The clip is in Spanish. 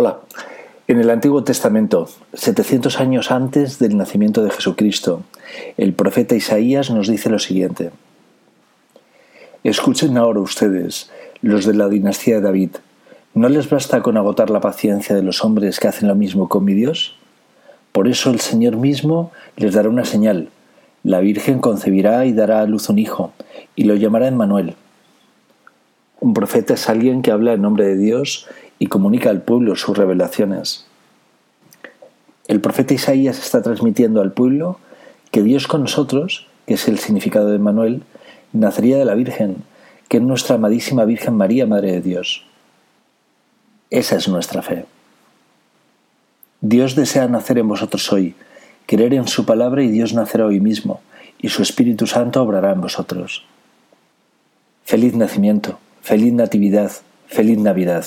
Hola. En el Antiguo Testamento, 700 años antes del nacimiento de Jesucristo, el profeta Isaías nos dice lo siguiente. Escuchen ahora ustedes, los de la dinastía de David, ¿no les basta con agotar la paciencia de los hombres que hacen lo mismo con mi Dios? Por eso el Señor mismo les dará una señal. La Virgen concebirá y dará a luz un hijo, y lo llamará Emmanuel. Un profeta es alguien que habla en nombre de Dios y comunica al pueblo sus revelaciones. El profeta Isaías está transmitiendo al pueblo que Dios con nosotros, que es el significado de Manuel, nacería de la Virgen, que es nuestra amadísima Virgen María, Madre de Dios. Esa es nuestra fe. Dios desea nacer en vosotros hoy, creer en su palabra y Dios nacerá hoy mismo, y su Espíritu Santo obrará en vosotros. Feliz nacimiento, feliz natividad, feliz Navidad.